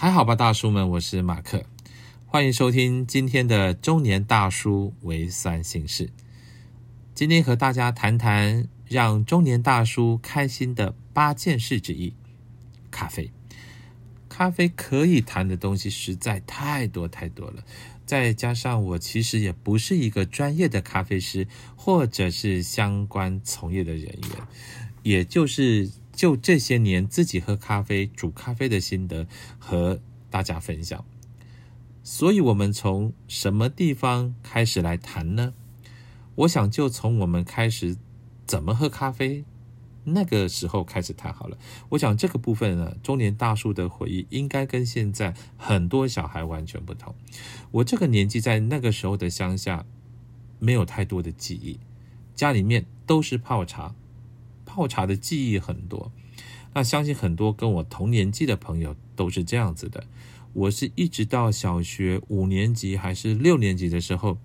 还好吧，大叔们，我是马克，欢迎收听今天的中年大叔为三心事。今天和大家谈谈让中年大叔开心的八件事之一——咖啡。咖啡可以谈的东西实在太多太多了，再加上我其实也不是一个专业的咖啡师，或者是相关从业的人员，也就是就这些年自己喝咖啡、煮咖啡的心得和大家分享。所以，我们从什么地方开始来谈呢？我想就从我们开始怎么喝咖啡那个时候开始谈好了。我想这个部分呢，中年大叔的回忆应该跟现在很多小孩完全不同。我这个年纪在那个时候的乡下，没有太多的记忆，家里面都是泡茶，泡茶的记忆很多。那相信很多跟我同年纪的朋友都是这样子的。我是一直到小学五年级还是六年级的时候。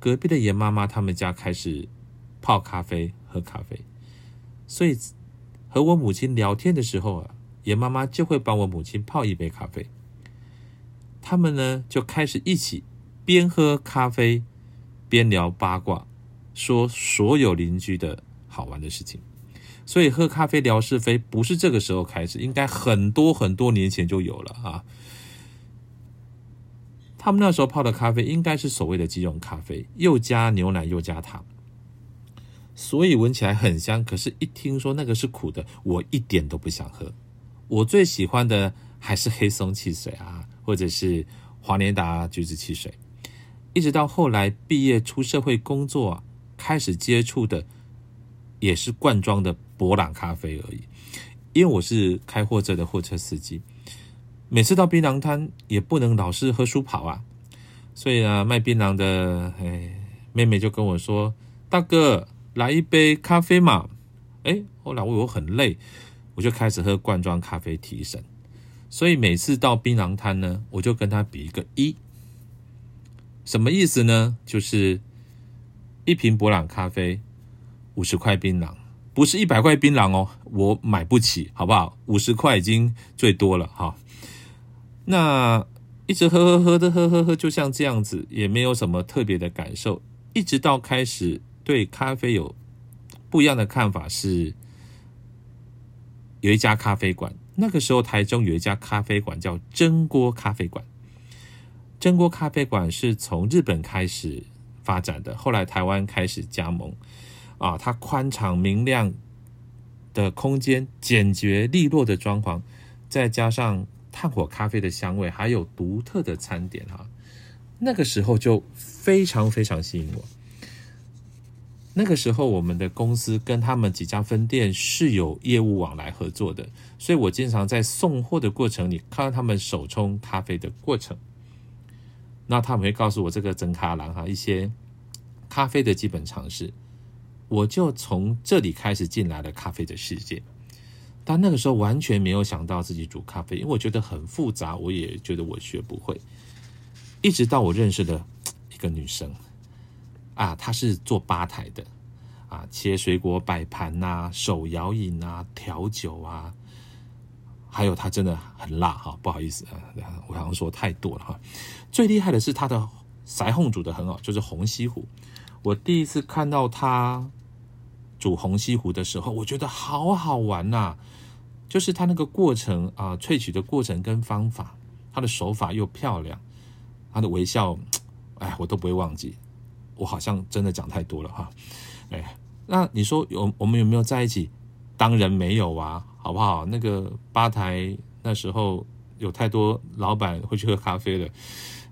隔壁的严妈妈他们家开始泡咖啡、喝咖啡，所以和我母亲聊天的时候啊，严妈妈就会帮我母亲泡一杯咖啡。他们呢就开始一起边喝咖啡边聊八卦，说所有邻居的好玩的事情。所以喝咖啡聊是非不是这个时候开始，应该很多很多年前就有了啊。他们那时候泡的咖啡应该是所谓的即溶咖啡，又加牛奶又加糖，所以闻起来很香。可是，一听说那个是苦的，我一点都不想喝。我最喜欢的还是黑松汽水啊，或者是华年达橘子汽水。一直到后来毕业出社会工作，开始接触的也是罐装的博朗咖啡而已。因为我是开货车的货车司机。每次到槟榔摊也不能老是喝书跑啊，所以啊，卖槟榔的哎妹妹就跟我说：“大哥，来一杯咖啡嘛。”哎，后来我我很累，我就开始喝罐装咖啡提神。所以每次到槟榔摊呢，我就跟他比一个一，什么意思呢？就是一瓶博朗咖啡五十块槟榔，不是一百块槟榔哦，我买不起，好不好？五十块已经最多了哈。那一直喝喝喝的喝喝喝，就像这样子，也没有什么特别的感受。一直到开始对咖啡有不一样的看法，是有一家咖啡馆。那个时候台中有一家咖啡馆叫蒸锅咖啡馆。蒸锅咖啡馆是从日本开始发展的，后来台湾开始加盟。啊，它宽敞明亮的空间，简洁利落的装潢，再加上。炭火咖啡的香味，还有独特的餐点哈，那个时候就非常非常吸引我。那个时候，我们的公司跟他们几家分店是有业务往来合作的，所以我经常在送货的过程里看到他们手冲咖啡的过程。那他们会告诉我这个真咖郎哈一些咖啡的基本常识，我就从这里开始进来了咖啡的世界。但那个时候完全没有想到自己煮咖啡，因为我觉得很复杂，我也觉得我学不会。一直到我认识的一个女生，啊，她是做吧台的，啊，切水果、摆盘呐、手摇饮啊、调酒啊，还有她真的很辣哈，不好意思，我好像说太多了哈。最厉害的是她的腮红煮的很好，就是红西湖。我第一次看到她煮红西湖的时候，我觉得好好玩呐。就是他那个过程啊，萃取的过程跟方法，他的手法又漂亮，他的微笑，哎，我都不会忘记。我好像真的讲太多了哈，哎，那你说有我们有没有在一起？当然没有啊，好不好？那个吧台那时候有太多老板会去喝咖啡了，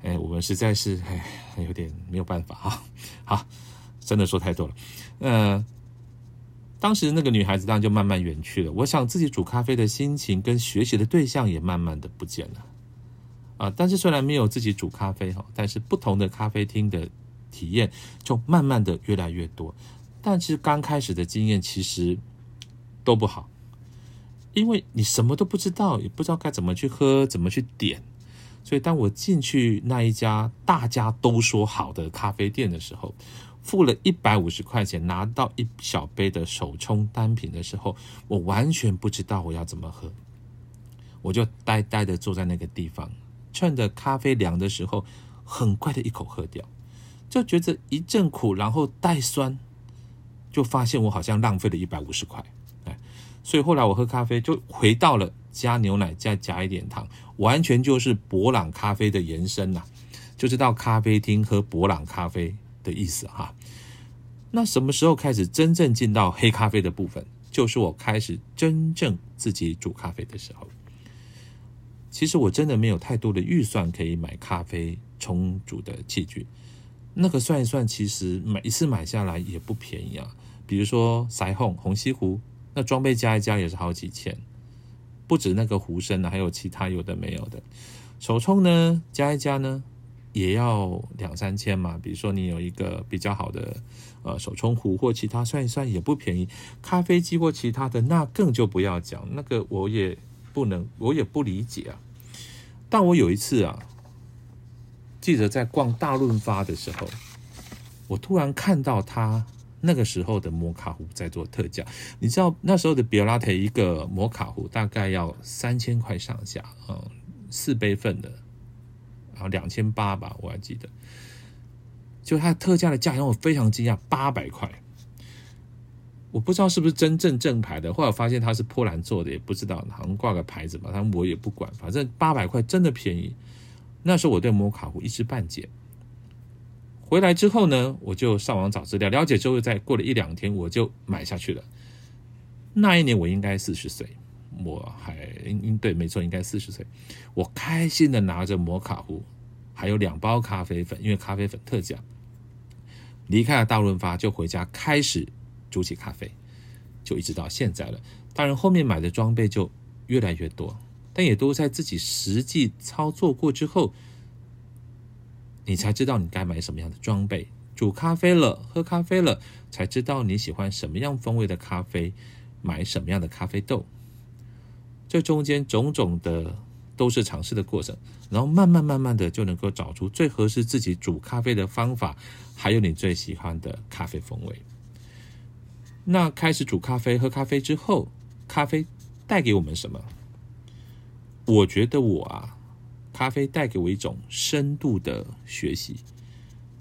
哎，我们实在是哎有点没有办法哈。好，真的说太多了，嗯。当时那个女孩子当然就慢慢远去了。我想自己煮咖啡的心情跟学习的对象也慢慢的不见了。啊，但是虽然没有自己煮咖啡哈，但是不同的咖啡厅的体验就慢慢的越来越多。但是刚开始的经验其实都不好，因为你什么都不知道，也不知道该怎么去喝，怎么去点。所以当我进去那一家大家都说好的咖啡店的时候，付了一百五十块钱拿到一小杯的手冲单品的时候，我完全不知道我要怎么喝。我就呆呆的坐在那个地方，趁着咖啡凉的时候，很快的一口喝掉，就觉得一阵苦，然后带酸，就发现我好像浪费了一百五十块，哎，所以后来我喝咖啡就回到了加牛奶再加一点糖，完全就是博朗咖啡的延伸呐，就是到咖啡厅喝博朗咖啡。的意思哈。那什么时候开始真正进到黑咖啡的部分？就是我开始真正自己煮咖啡的时候。其实我真的没有太多的预算可以买咖啡冲煮的器具，那个算一算，其实每一次买下来也不便宜啊。比如说腮红、红西湖，那装备加一加也是好几千，不止那个壶身呢，还有其他有的没有的。手冲呢，加一加呢。也要两三千嘛，比如说你有一个比较好的呃手冲壶或其他，算一算也不便宜。咖啡机或其他的那更就不要讲，那个我也不能，我也不理解啊。但我有一次啊，记得在逛大润发的时候，我突然看到他那个时候的摩卡壶在做特价。你知道那时候的比拉特一个摩卡壶大概要三千块上下嗯，四杯份的。啊，两千八吧，我还记得，就它特价的价让我非常惊讶，八百块。我不知道是不是真正正牌的，后来我发现它是波兰做的，也不知道，好像挂个牌子吧，但我也不管，反正八百块真的便宜。那时候我对摩卡壶一知半解。回来之后呢，我就上网找资料，了解之后，再过了一两天，我就买下去了。那一年我应该四十岁。我还应对，没错，应该四十岁。我开心的拿着摩卡壶，还有两包咖啡粉，因为咖啡粉特价。离开了大润发，就回家开始煮起咖啡，就一直到现在了。当然，后面买的装备就越来越多，但也都在自己实际操作过之后，你才知道你该买什么样的装备。煮咖啡了，喝咖啡了，才知道你喜欢什么样风味的咖啡，买什么样的咖啡豆。这中间种种的都是尝试的过程，然后慢慢慢慢的就能够找出最合适自己煮咖啡的方法，还有你最喜欢的咖啡风味。那开始煮咖啡、喝咖啡之后，咖啡带给我们什么？我觉得我啊，咖啡带给我一种深度的学习。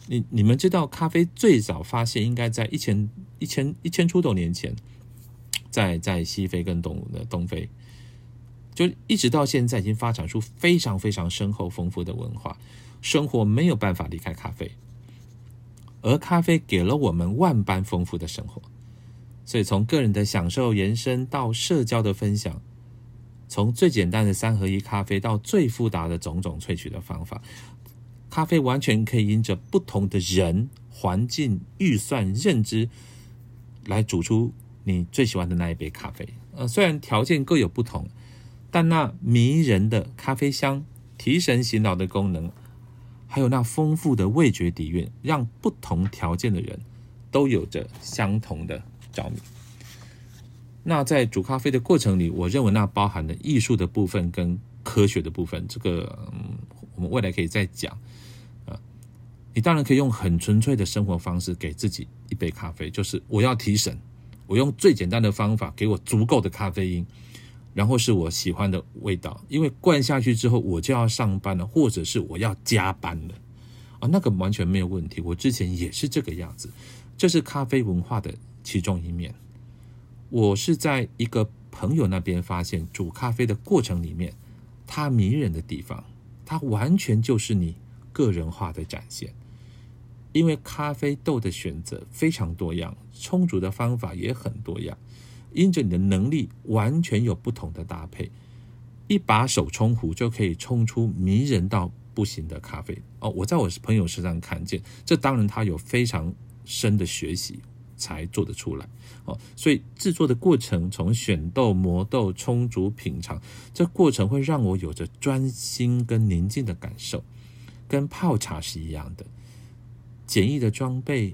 你你们知道，咖啡最早发现应该在一千一千一千出头年前，在在西非跟东的东非。就一直到现在，已经发展出非常非常深厚丰富的文化，生活没有办法离开咖啡，而咖啡给了我们万般丰富的生活。所以从个人的享受延伸到社交的分享，从最简单的三合一咖啡到最复杂的种种萃取的方法，咖啡完全可以因着不同的人、环境、预算、认知，来煮出你最喜欢的那一杯咖啡。呃，虽然条件各有不同。但那迷人的咖啡香、提神醒脑的功能，还有那丰富的味觉底蕴，让不同条件的人都有着相同的着迷。那在煮咖啡的过程里，我认为那包含了艺术的部分跟科学的部分。这个，我们未来可以再讲。啊，你当然可以用很纯粹的生活方式给自己一杯咖啡，就是我要提神，我用最简单的方法给我足够的咖啡因。然后是我喜欢的味道，因为灌下去之后我就要上班了，或者是我要加班了，啊，那个完全没有问题。我之前也是这个样子，这是咖啡文化的其中一面。我是在一个朋友那边发现煮咖啡的过程里面，它迷人的地方，它完全就是你个人化的展现。因为咖啡豆的选择非常多样，冲煮的方法也很多样。因着你的能力，完全有不同的搭配，一把手冲壶就可以冲出迷人到不行的咖啡哦！我在我朋友身上看见，这当然他有非常深的学习才做得出来哦。所以制作的过程，从选豆、磨豆、冲煮、品尝，这过程会让我有着专心跟宁静的感受，跟泡茶是一样的，简易的装备。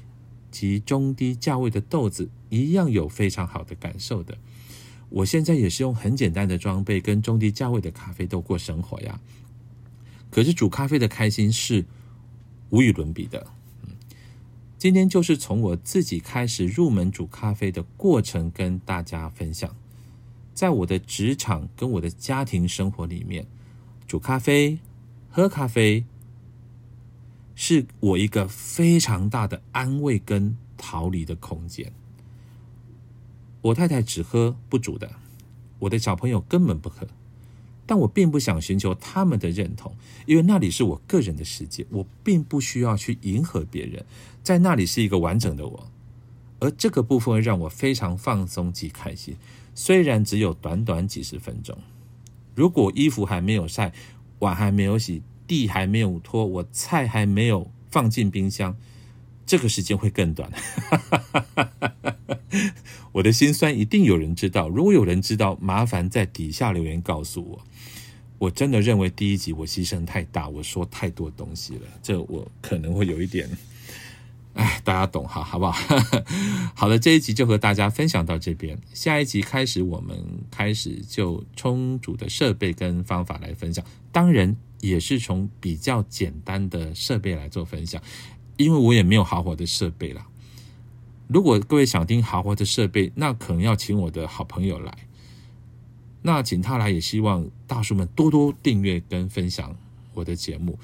及中低价位的豆子一样有非常好的感受的。我现在也是用很简单的装备跟中低价位的咖啡豆过生活呀。可是煮咖啡的开心是无与伦比的。今天就是从我自己开始入门煮咖啡的过程跟大家分享。在我的职场跟我的家庭生活里面，煮咖啡、喝咖啡，是我一个非常大的安慰跟逃离的空间。我太太只喝不煮的，我的小朋友根本不喝，但我并不想寻求他们的认同，因为那里是我个人的世界，我并不需要去迎合别人，在那里是一个完整的我，而这个部分让我非常放松及开心，虽然只有短短几十分钟。如果衣服还没有晒，碗还没有洗，地还没有拖，我菜还没有放进冰箱，这个时间会更短。我的心酸一定有人知道，如果有人知道，麻烦在底下留言告诉我。我真的认为第一集我牺牲太大，我说太多东西了，这我可能会有一点，哎，大家懂哈，好不好？好了，这一集就和大家分享到这边，下一集开始我们开始就充足的设备跟方法来分享，当然也是从比较简单的设备来做分享，因为我也没有豪华的设备啦。如果各位想听豪华的设备，那可能要请我的好朋友来。那请他来，也希望大叔们多多订阅跟分享我的节目。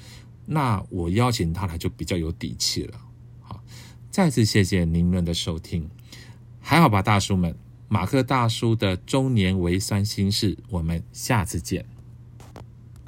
那我邀请他来就比较有底气了。好，再次谢谢您们的收听，还好吧，大叔们。马克大叔的中年微酸心事，我们下次见。